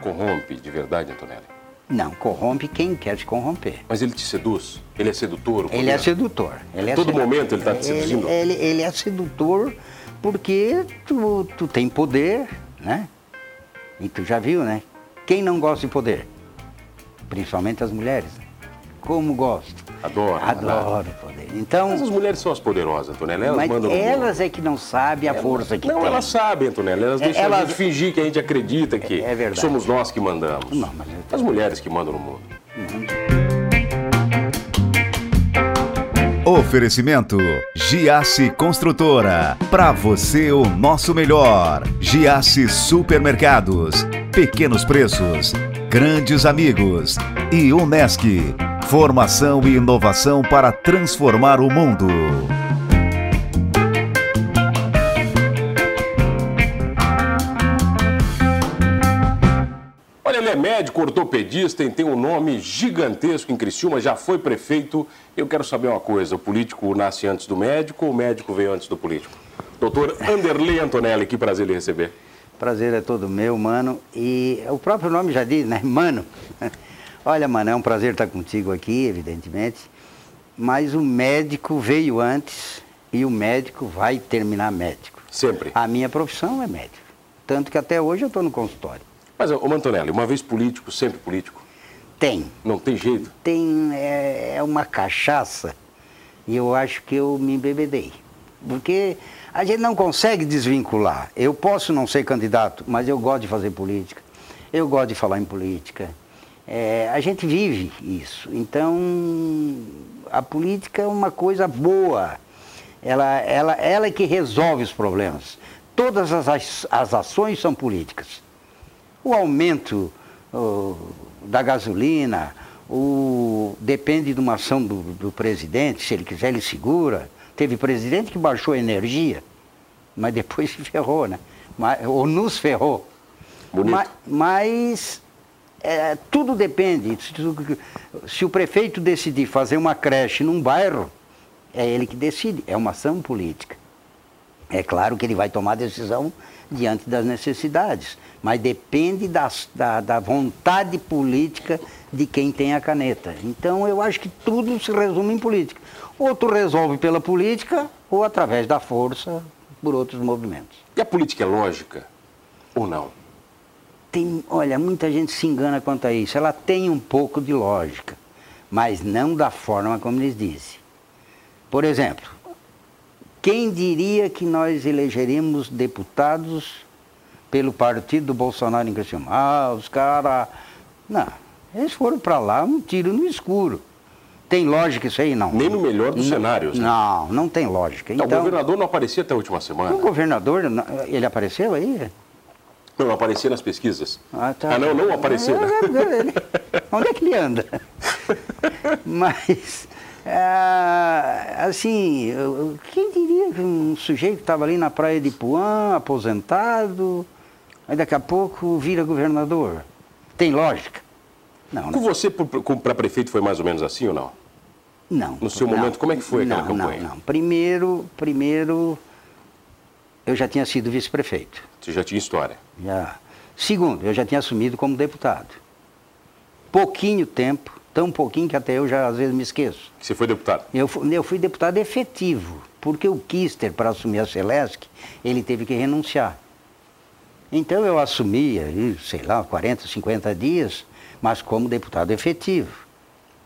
corrompe de verdade, Antonelli? Não, corrompe quem quer se corromper. Mas ele te seduz? Ele é sedutor? Ele é sedutor. Ele é Todo sedutor. momento ele está te seduzindo? Ele, ele, ele é sedutor porque tu, tu tem poder, né? E tu já viu, né? Quem não gosta de poder? Principalmente as mulheres. Como gostam? Adoro. Adoro poder. Então, Mas as mulheres são as poderosas, Antonelli. Elas mas mandam elas é que não sabem a força que Não, tem. elas sabem, Antonelli. Elas É, deixam a elas- gente fingir que a gente acredita que É- é somos nós que mandamos. Não, mas As mulheres que mandam no mundo. Oferecimento Giasse Construtora. Para você o nosso melhor. Giasse Supermercados. Pequenos preços. Grandes amigos. E Unesc. Formação e inovação para transformar o mundo. Olha, ele é médico, ortopedista e tem um nome gigantesco em Criciúma, já foi prefeito. Eu quero saber uma coisa: o político nasce antes do médico ou o médico veio antes do político? Doutor Anderley Antonelli, que prazer lhe receber. Prazer é todo meu, mano. E o próprio nome já diz, né? Mano. Olha, mano, é um prazer estar contigo aqui, evidentemente. Mas o médico veio antes e o médico vai terminar médico. Sempre. A minha profissão é médico. Tanto que até hoje eu estou no consultório. Mas, ô Antonelli, uma vez político, sempre político. Tem. Não tem jeito. Tem é, é uma cachaça e eu acho que eu me embebedei. Porque a gente não consegue desvincular. Eu posso não ser candidato, mas eu gosto de fazer política. Eu gosto de falar em política. É, a gente vive isso. Então, a política é uma coisa boa. Ela, ela, ela é que resolve os problemas. Todas as, as- ações são políticas. O aumento ô, da gasolina, o, depende de uma ação do, do presidente, se ele quiser ele segura. Teve presidente que baixou a energia, mas depois se ferrou, né? Mas- ou nos ferrou. Bonito. Ma- Mas, é, tudo depende. Se, o prefeito decidir fazer uma creche num bairro, é ele que decide, é uma ação política. É claro que ele vai tomar decisão diante das necessidades, mas depende das- da, da vontade política de quem tem a caneta. Então eu acho que tudo se resume em política. Ou tu resolve pela política, ou através da força, por outros movimentos. E a política é lógica ou não? Tem, olha, muita gente se engana quanto a isso. Ela tem um pouco de lógica, mas não da forma como eles dizem. Por exemplo, quem diria que nós elegeríamos deputados pelo partido do Bolsonaro em Criciúma? Ah, os caras. Não, eles foram para lá um tiro no escuro. Tem lógica isso aí? Não. Nem no melhor dos Não, cenários, né? Não, não tem lógica. Não, Então, o governador não aparecia até a última semana. o governador, ele apareceu aí? Não, aparecia nas pesquisas. Ah, tá. não, não aparecia. né? Ele- Onde é que ele anda? Mas, ah, assim, quem diria que um sujeito que estava ali na praia de Puã, aposentado, aí daqui a pouco vira governador? Tem lógica? Não, Com não. você, para prefeito, foi mais ou menos assim ou não? não no seu não. momento, como é que foi aquela não, campanha? Não, não. Primeiro, primeiro, eu já tinha sido vice-prefeito. Você já tinha história. Já. Segundo, eu já tinha assumido como deputado. Pouquinho tempo, tão pouquinho que até eu já às vezes me esqueço. Que você foi deputado. Eu, fu- eu fui deputado efetivo, porque o Kister, para assumir a Celesc, ele teve que renunciar. Então eu assumi, aí, sei lá, 40, 50 dias, mas como deputado efetivo.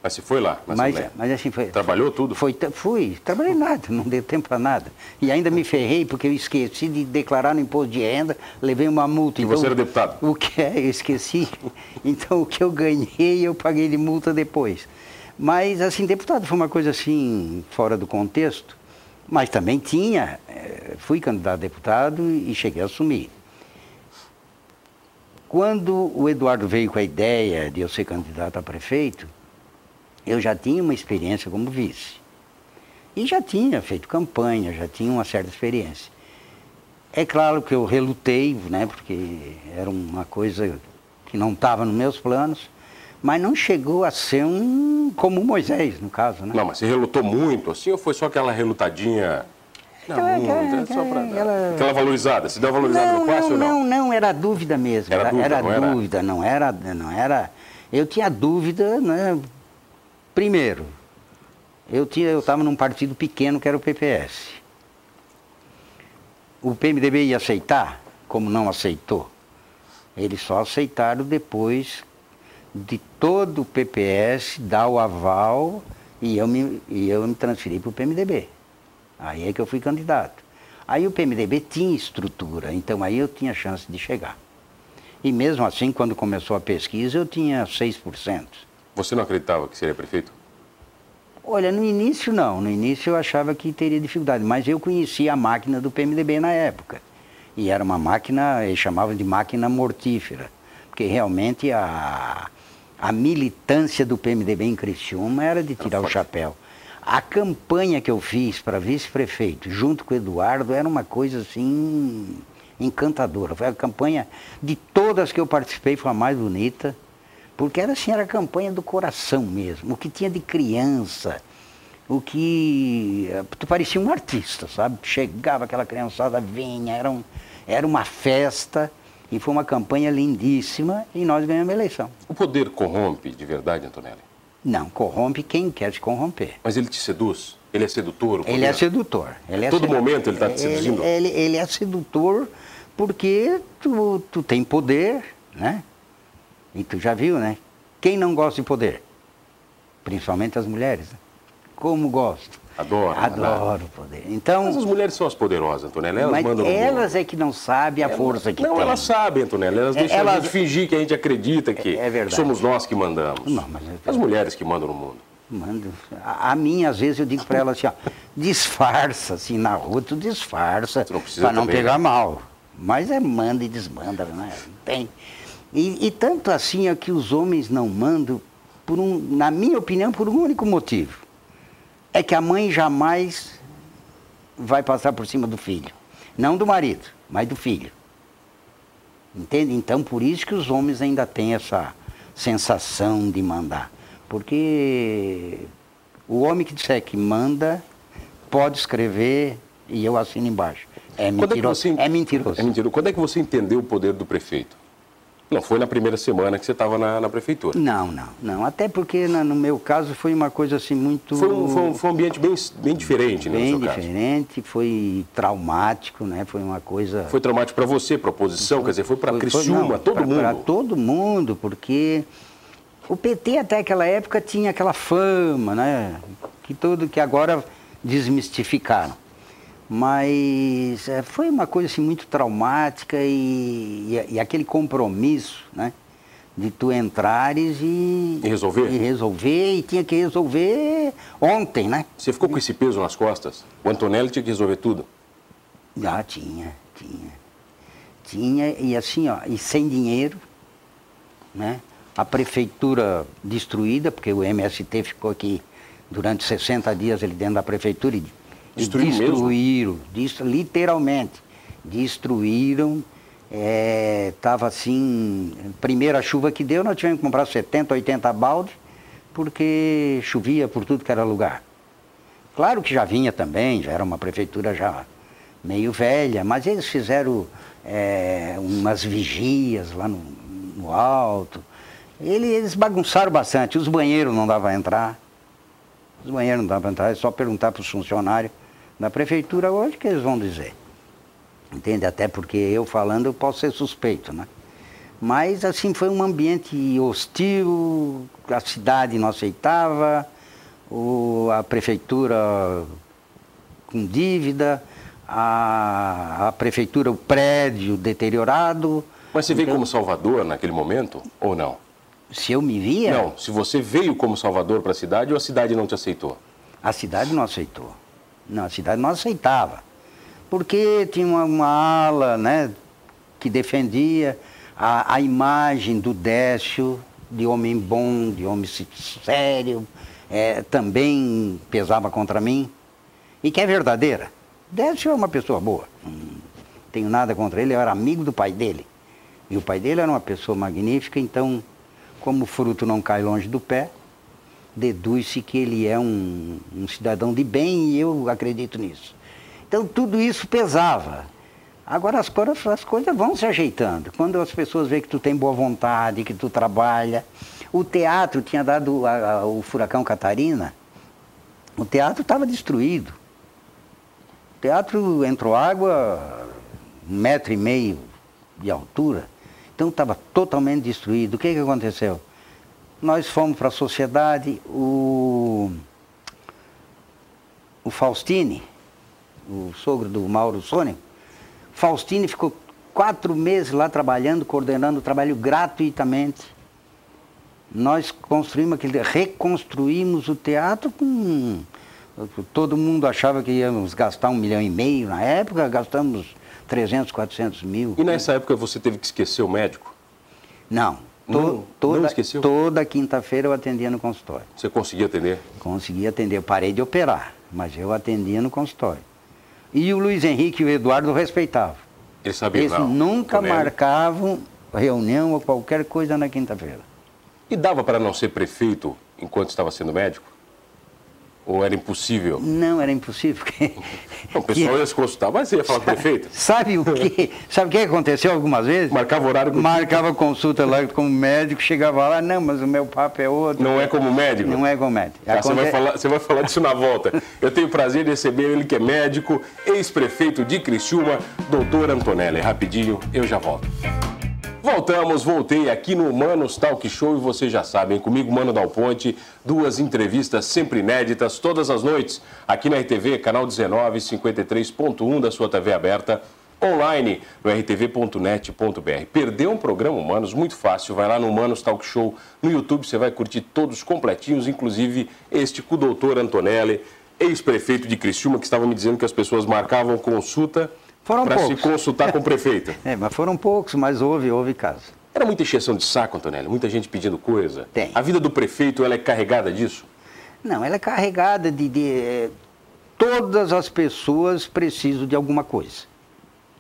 Mas você foi lá, na Mas, mas assim foi. Trabalhou tudo? Foi, fui, trabalhei nada, não deu tempo para nada. E ainda me ferrei porque eu esqueci de declarar no imposto de renda, levei uma multa. E você era deputado? O que é? Eu esqueci. Então o que eu ganhei eu paguei de multa depois. Mas assim, deputado foi uma coisa assim, fora do contexto. Mas também tinha, eh, fui candidato a deputado e cheguei a assumir. Quando o Eduardo veio com a ideia de eu ser candidato a prefeito, eu já tinha uma experiência como vice. E já tinha feito campanha, já tinha uma certa experiência. É claro que eu relutei, né, porque era uma coisa que não estava nos meus planos, mas não chegou a ser um como Moisés, no caso, né? Não, mas você relutou muito assim ou foi só aquela relutadinha Não, é que- muito, é é- só pra é- dar. ela- Aquela valorizada. Se uma valorizada não, no passe não, ou não? não, não, era dúvida mesmo. Era dúvida, não era? dúvida, não era, não era. Eu tinha dúvida, né? Primeiro, eu tinha, eu estava num partido pequeno que era o PPS. O PMDB ia aceitar, como não aceitou. Eles só aceitaram depois de todo o PPS dar o aval e eu me, e eu me transferi para o PMDB. Aí é que eu fui candidato. Aí o PMDB tinha estrutura, então aí eu tinha chance de chegar. E mesmo assim, quando começou a pesquisa, eu tinha 6%. Você não acreditava que seria prefeito? Olha, no início não, no início eu achava que teria dificuldade, mas eu conhecia a máquina do PMDB na época. E era uma máquina, eles chamavam de máquina mortífera, porque realmente a, a militância do PMDB em Criciúma era de tirar o forte. chapéu. A campanha que eu fiz para vice-prefeito, junto com o Eduardo, era uma coisa assim encantadora. Foi a campanha de todas que eu participei, foi a mais bonita. Porque era assim, era a campanha do coração mesmo, o que tinha de criança, o que. Tu parecia um artista, sabe? Chegava aquela criançada, vinha, era, um, era uma festa, e foi uma campanha lindíssima, e nós ganhamos a eleição. O poder corrompe de verdade, Antonelli? Não, corrompe quem quer se corromper. Mas ele te seduz? Ele é sedutor? Ele é sedutor. Ele é Todo sedu- momento ele tá te seduzindo? Ele, ele, ele é sedutor porque tu, tu tem poder, né? E tu já viu, né? Quem não gosta de poder? Principalmente as mulheres. né? Como gosto. Adoro. Adoro o poder. Então, Mas as mulheres são as poderosas, Antonelli. Elas mas mandam elas é que não sabem a força que Não, tem. elas sabem, Antonelli. Elas É, deixam a elas- gente fingir que a gente acredita que É- é somos nós que mandamos. Não, mas é- As mulheres que mandam no mundo. Mando. A, a minha, às vezes, eu digo para ela assim, ó, disfarça, assim, na rua, tu disfarça, não para não também, pegar né? mal. Mas é manda e desmanda, né? Tem. E, e tanto assim é que os homens não mandam, por um, na minha opinião, por um único motivo. É que a mãe jamais vai passar por cima do filho. Não do marido, mas do filho. Entende? Então, por isso que os homens ainda têm essa sensação de mandar. Porque o homem que disser que manda, pode escrever e eu assino embaixo. É Quando mentiroso. você- É mentiroso. É mentiroso. Quando é que você entendeu o poder do prefeito? Não, foi na primeira semana que você estava na, na prefeitura. Não, não, não. Até porque na- no meu caso foi uma coisa assim muito. Foi um, foi um- foi um ambiente bem, bem diferente, né, bem seu caso. diferente, foi traumático, né? Foi uma coisa. Foi traumático para você, para a oposição, quer dizer, foi para Foi- foi- Criciúma, todo pra- mundo. Para todo mundo, porque o PT até aquela época tinha aquela fama, né? Que tudo que agora desmistificaram. Mas eh, foi uma coisa assim muito traumática e, e- e aquele compromisso, né? De tu entrares e, E resolver? E resolver, e tinha que resolver ontem, né? Você ficou com esse peso nas costas? O Antonelli tinha que resolver tudo. Já tinha, tinha. Tinha, e assim, ó, e sem dinheiro, né? A prefeitura destruída, porque o MST ficou aqui durante 60 dias ali dentro da prefeitura e, Destruiu mesmo? destruíram, destru- literalmente, destruíram. Estava assim, primeira chuva que deu, nós tivemos que comprar 70, 80 balde, porque chovia por tudo que era lugar. Claro que já vinha também, já era uma prefeitura já meio velha, mas eles fizeram eh, umas vigias lá no, no alto. Ele- Eles bagunçaram bastante, os banheiros não davam a entrar. Os banheiros não davam para entrar, é só perguntar para os funcionários da prefeitura hoje que eles vão dizer. Entende? Até porque eu falando eu posso ser suspeito, né? Mas assim foi um ambiente hostil, a cidade não aceitava, o, a prefeitura com dívida, a, a prefeitura, o prédio deteriorado. Mas você veio Então- como Salvador naquele momento ou não? Se eu me via, Não, se você veio como Salvador para a cidade ou a cidade não te aceitou? a cidade não aceitou. Não, a cidade não aceitava. Porque tinha uma, uma ala né, que defendia a, a imagem do Décio, de homem bom, de homem sério, eh, também pesava contra mim. E que é verdadeira. Décio é uma pessoa boa. Não tenho nada contra ele, eu era amigo do pai dele. E o pai dele era uma pessoa magnífica, então, como o fruto não cai longe do pé, deduz-se que ele é um, um cidadão de bem e eu acredito nisso. Então tudo isso pesava. Agora as coisas, as coisas vão se ajeitando. Quando as pessoas veem que tu tem boa vontade, que tu trabalha. O teatro tinha dado a, a, o furacão Catarina, o teatro estava destruído. O teatro entrou água um metro e meio de altura. Então estava totalmente destruído. O que, que aconteceu? Nós fomos para a sociedade, o, o Faustini, o sogro do Mauro Sônia, Faustini ficou quatro meses lá trabalhando, coordenando o trabalho gratuitamente. Nós construímos aquele, reconstruímos o teatro com. Todo mundo achava que íamos gastar um milhão e meio. Na época, gastamos 300, 400 mil. E nessa época você teve que esquecer o médico? Não. Não, toda, não esqueceu? Toda quinta-feira eu atendia no consultório. Você conseguia atender? Conseguia atender. Eu parei de operar, mas eu atendia no consultório. E o Luiz Henrique e o Eduardo respeitavam. Eles sabiam Eles nunca marcavam reunião ou qualquer coisa na quinta-feira. E dava para não ser prefeito enquanto estava sendo médico? Ou era impossível? Não, era impossível. porque- Não, o pessoal ia se consultar, mas você ia falar com o prefeito? Sabe o que? Sabe o que aconteceu algumas vezes? Marcava horário com Marcava consulta lá como médico, chegava lá, não, mas o meu papo é outro. Não é como médico? Não é como médico. Tá, você, vai Aconte- falar, você vai falar disso na volta. Eu tenho o prazer de receber ele que é médico, ex-prefeito de Criciúma, doutor Antonelli. Rapidinho, eu já volto. Voltamos, voltei aqui no Manos Talk Show e vocês já sabem, comigo Mano Dal Ponte, duas entrevistas sempre inéditas todas as noites, aqui na RTV, canal 19, 53.1 da sua TV aberta, online no rtv.net.br. Perdeu um programa Humanos? Muito fácil, vai lá no Humanos Talk Show no YouTube, você vai curtir todos completinhos, inclusive este com o doutor Antonelli, ex-prefeito de Criciúma, que estava me dizendo que as pessoas marcavam consulta Foram para se poucos. consultar com o prefeito. É, mas foram poucos, mas houve, houve casos. Era muita encheção de saco, Antonelli? Muita gente pedindo coisa? Tem. A vida do prefeito, ela é carregada disso? Não, ela é carregada de, de, eh, Todas as pessoas precisam de alguma coisa.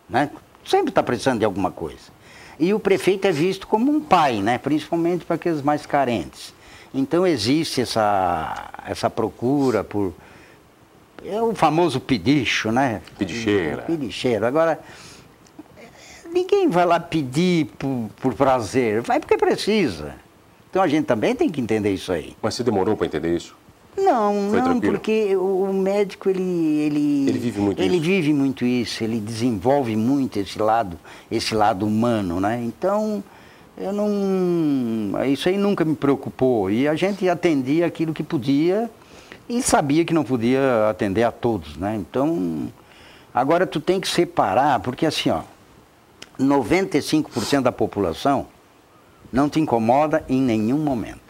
Né? Sempre está precisando de alguma coisa. E o prefeito é visto como um pai, né? principalmente para aqueles mais carentes. Então existe essa, essa procura por. É o famoso pedicho, né? Pedicheira. Pedicheiro. Agora, ninguém vai lá pedir por, por prazer, vai porque precisa. Então a gente também tem que entender isso aí. Mas você demorou para entender isso? Não, Foi não, tranquilo? porque o, médico ele, ele Ele vive muito ele isso. vive muito isso, ele desenvolve muito esse lado, esse lado humano, né? Então eu não, isso aí nunca me preocupou e a gente atendia aquilo que podia e sabia que não podia atender a todos, né? Então agora tu tem que separar, porque assim ó, 95% da população não te incomoda em nenhum momento.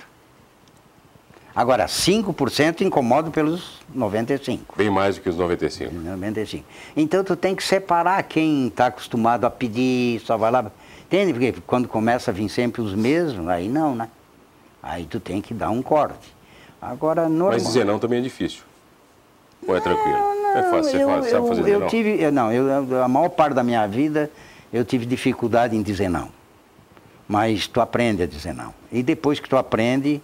Agora, 5% incomoda pelos 95. Bem mais do que os 95. 95. Então tu tem que separar quem está acostumado a pedir, só vai lá. Entende? Porque quando começa a vir sempre os mesmos, aí não, né? Aí tu tem que dar um corte. Agora, normal. Mas dizer não também é difícil. Ou é tranquilo? Não, é fácil, você eu, faz, sabe eu- fazer dizer eu não? tive, eu- não, eu, eu- a maior parte da minha vida eu tive dificuldade em dizer não. Mas tu aprende a dizer não. E depois que tu aprende,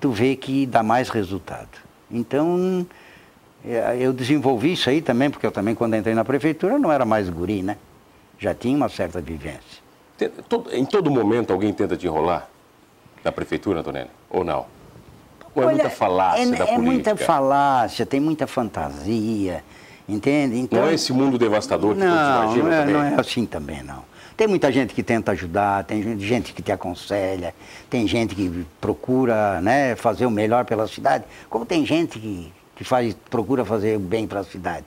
tu vê que dá mais resultado. Então, eh, eu desenvolvi isso aí também, porque eu também, quando entrei na prefeitura, não era mais guri, né? Já tinha uma certa vivência. Em todo momento alguém tenta te enrolar? Na prefeitura, Antonelli? Ou não? Ou é Olha, muita falácia é, da é política? muita falácia, tem muita fantasia, entende? Então, Não é esse mundo devastador que todos Não, imaginam não é, também? não é assim também, não. Tem muita gente que tenta ajudar, tem gente- gente que te aconselha, tem gente que procura né, fazer o melhor pela cidade, como tem gente que, que faz, procura fazer o bem para a cidade.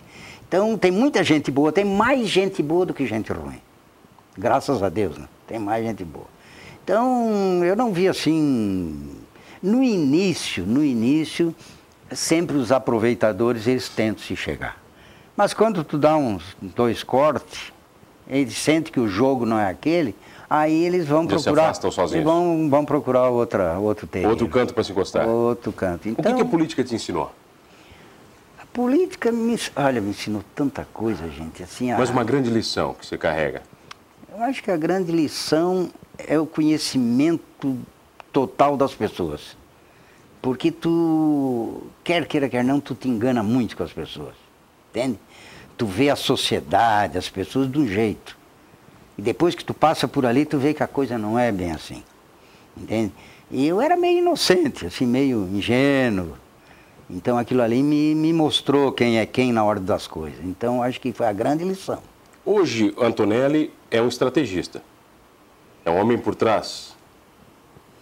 Então tem muita gente boa, tem mais gente boa do que gente ruim. Graças a Deus, né? tem mais gente boa. Então eu não vi assim. No início, no início, sempre os aproveitadores eles tentam se chegar. Mas quando tu dá uns dois cortes, eles sentem que o jogo não é aquele, aí eles vão se procurar. afastam sozinhos. eles vão, vão procurar outra, outro terreno. Outro canto para se encostar. Outro canto. O Então, que, que a política te ensinou? a política me, olha, me ensinou tanta coisa, gente. Assim, Mas a- uma grande lição que você carrega. Eu acho que a grande lição é o conhecimento total das pessoas. Porque tu, quer queira, quer não, tu te engana muito com as pessoas. Entende? tu vê a sociedade, as pessoas de um jeito. E depois que tu passa por ali, tu vê que a coisa não é bem assim. Entende? E eu era meio inocente, assim, meio ingênuo. Então aquilo ali me, me mostrou quem é quem na ordem das coisas. Então acho que foi a grande lição. Hoje, Antonelli é um estrategista. É um homem por trás.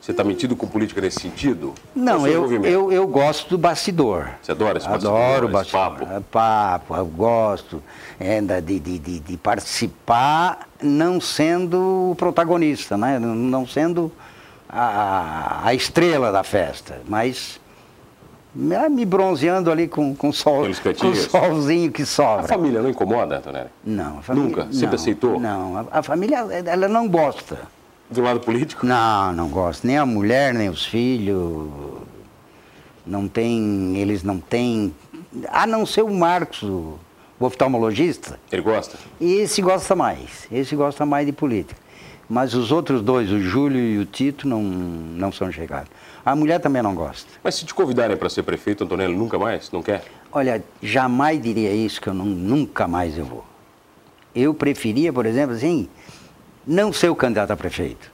Você está metido com política nesse sentido? Não, eu, eu, eu gosto do bastidor. Você adora esse bastidor? Adoro o bastidor. Papo. É, papo, eu gosto é, de, de, de, de, participar não sendo o protagonista, né? não sendo a, a estrela da festa, mas me bronzeando ali com, com, sol, com o solzinho que sobra. A família não incomoda, Antonelli? Não. A família, Nunca? Sempre não, aceitou? Não, a, a, família ela não gosta. Do lado político? Não, não gosta. Nem a mulher, nem os filhos. Não tem, eles não têm... A não ser o Marcos, o, o oftalmologista. Ele gosta? Esse gosta mais. Esse gosta mais de política. Mas os outros dois, o Júlio e o Tito, não, não são chegados. A mulher também não gosta. Mas se te convidarem para ser prefeito, Antonello, nunca mais? Não quer? Olha, jamais diria isso, que eu não, nunca mais eu vou. Eu preferia, por exemplo, assim, não ser o candidato a prefeito.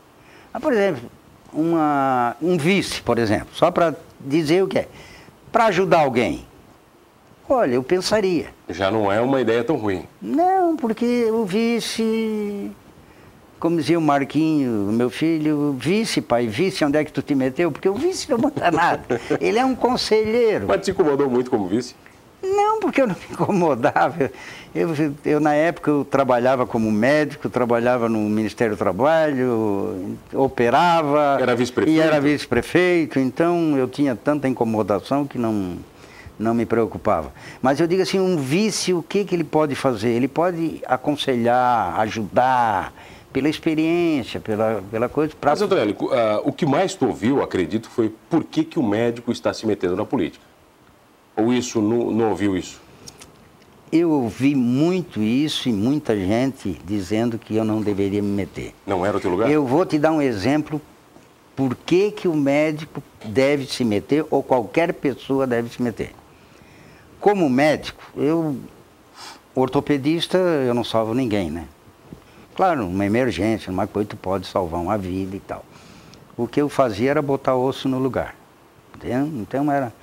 Mas, por exemplo, uma, um vice, por exemplo, só para dizer o que é. Para ajudar alguém. Olha, eu pensaria. Já não é uma ideia tão ruim. Não, porque o vice como dizia o Marquinho, meu filho, vice, pai, vice, onde é que tu te meteu? Porque o vice não manda nada. Ele é um conselheiro. Mas te incomodou muito como vice? Não, porque eu não me incomodava. Eu, eu, na época, eu trabalhava como médico, trabalhava no Ministério do Trabalho, operava. Era vice-prefeito? E era vice-prefeito, então eu tinha tanta incomodação que não, não me preocupava. Mas eu digo assim, um vice, o que, que ele pode fazer? Ele pode aconselhar, ajudar, pela experiência, pela, pela coisa. Pra... Mas, Antonelli, uh, o que mais tu ouviu, acredito, foi por que, que o médico está se metendo na política? Ou isso, não, não ouviu isso? Eu ouvi muito isso e muita gente dizendo que eu não deveria me meter. Não era o teu lugar? Eu vou te dar um exemplo por que, que o médico deve se meter ou qualquer pessoa deve se meter. Como médico, eu, ortopedista, eu não salvo ninguém, né? Claro, uma emergência, uma coisa tu pode salvar uma vida e tal. O que eu fazia era botar osso no lugar. Entendeu? Então era.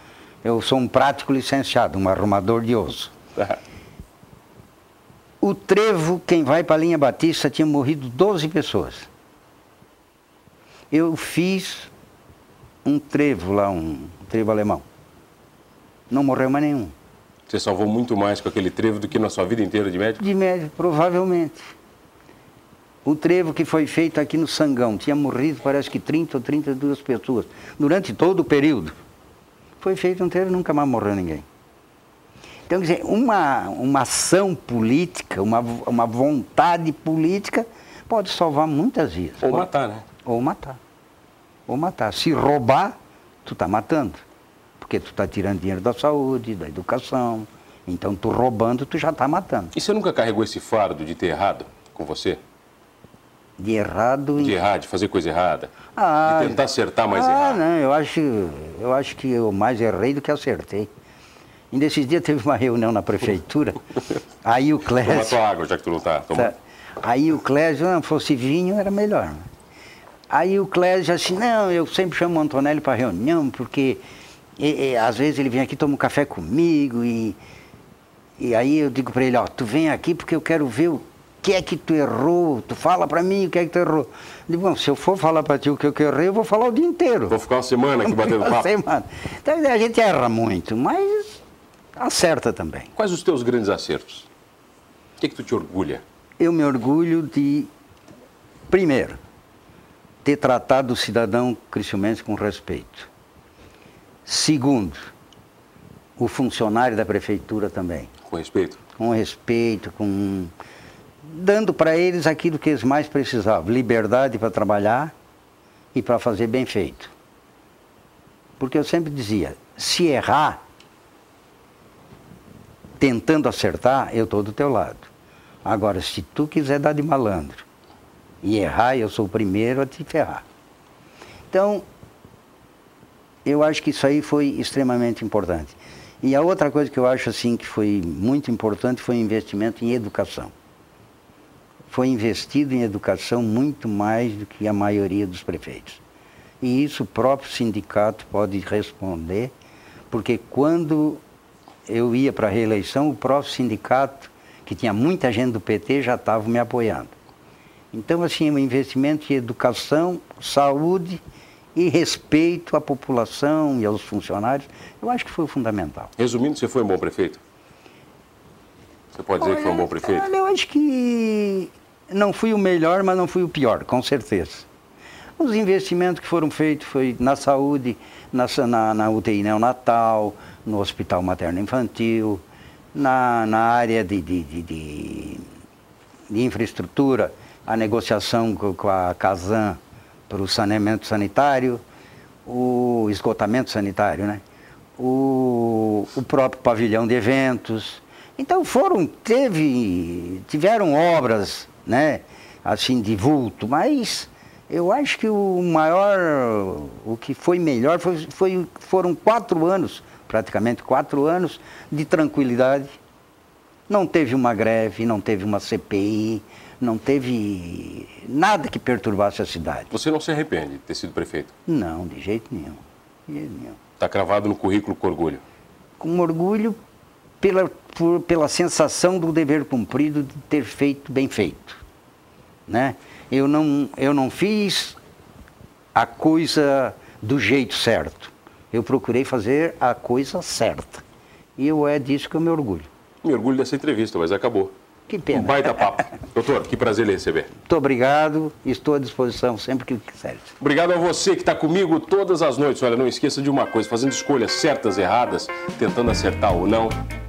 Eu sou um prático licenciado, um arrumador de osso. O trevo, quem vai para a linha Batista, tinha morrido 12 pessoas. Eu fiz um trevo lá, um trevo alemão. Não morreu mais nenhum. Você salvou muito mais com aquele trevo do que na sua vida inteira de médico? De médico, provavelmente. O trevo que foi feito aqui no Sangão, tinha morrido parece que 30 ou 32 pessoas, durante todo o período. Foi feito um trevo e nunca mais morreu ninguém. Então, quer dizer, uma, uma ação política, uma, uma vontade política pode salvar muitas vidas. Ou pode, matar, né? Ou matar. Ou matar. Se roubar, tu está matando. Porque tu está tirando dinheiro da saúde, da educação. Então, tu roubando, tu já está matando. E você nunca carregou esse fardo de ter errado com você? De errado. De errar, de fazer coisa errada. Ah, de tentar acertar mais ah, errado. Não, eu acho, eu acho que eu mais errei do que acertei. E nesses dias teve uma reunião na prefeitura. aí o Clésio. Toma tua água, já que tu não está. Tá, aí o Clésio, não, fosse vinho era melhor. Né? Aí o Clésio assim, não, eu sempre chamo o Antonelli para reunião, porque e, e, às vezes ele vem aqui, toma um café comigo e, e aí eu digo para ele, ó, tu vem aqui porque eu quero ver o que é que tu errou? Tu fala para mim o que é que tu errou. Eu digo, bom, se eu for falar para ti o que eu errei, eu vou falar o dia inteiro. Vou ficar uma semana aqui batendo papo. semana. Então a gente erra muito, mas acerta também. Quais os teus grandes acertos? O que é que tu te orgulha? Eu me orgulho de, primeiro, ter tratado o cidadão criciumense com respeito. Segundo, o funcionário da prefeitura também. Com respeito? Com respeito, com dando para eles aquilo que eles mais precisavam: liberdade para trabalhar e para fazer bem feito. Porque eu sempre dizia: se errar, tentando acertar, eu estou do teu lado. Agora, se tu quiser dar de malandro e errar, eu sou o primeiro a te ferrar. Então, eu acho que isso aí foi extremamente importante. E a outra coisa que eu acho assim que foi muito importante foi o investimento em educação. Foi investido em educação muito mais do que a maioria dos prefeitos. E isso o próprio sindicato pode responder, porque quando eu ia para a reeleição, o próprio sindicato, que tinha muita gente do PT, já estava me apoiando. Então, assim, o investimento em educação, saúde e respeito à população e aos funcionários, eu acho que foi fundamental. Resumindo, você foi um bom prefeito? Você pode dizer olha, que foi um bom prefeito? Olha, eu acho que não fui o melhor, mas não fui o pior, com certeza. Os investimentos que foram feitos foi na saúde, na, na, na UTI neonatal, no Hospital Materno Infantil, na, na área de, de, de, de, de infraestrutura, a negociação com, com a Casan para o saneamento sanitário, o esgotamento sanitário, né? O, o próprio pavilhão de eventos. Então foram, teve, tiveram obras, né? Assim, de vulto, mas eu acho que o maior, o que foi melhor foi, foi, foram quatro anos, praticamente quatro anos de tranquilidade. Não teve uma greve, não teve uma CPI, não teve nada que perturbasse a cidade. Você não se arrepende de ter sido prefeito? Não, de jeito nenhum. Está cravado no currículo com orgulho? Com orgulho pela, por, pela sensação do dever cumprido de ter feito bem feito. Né? Eu, não, eu não fiz a coisa do jeito certo. Eu procurei fazer a coisa certa. E eu é disso que eu me orgulho. Me orgulho dessa entrevista, mas acabou. Que pena. Um baita papo. Doutor, que prazer lhe receber. Muito obrigado. Estou à disposição sempre que quiser. Obrigado a você que está comigo todas as noites. Olha, não esqueça de uma coisa: fazendo escolhas certas, erradas, tentando acertar ou não,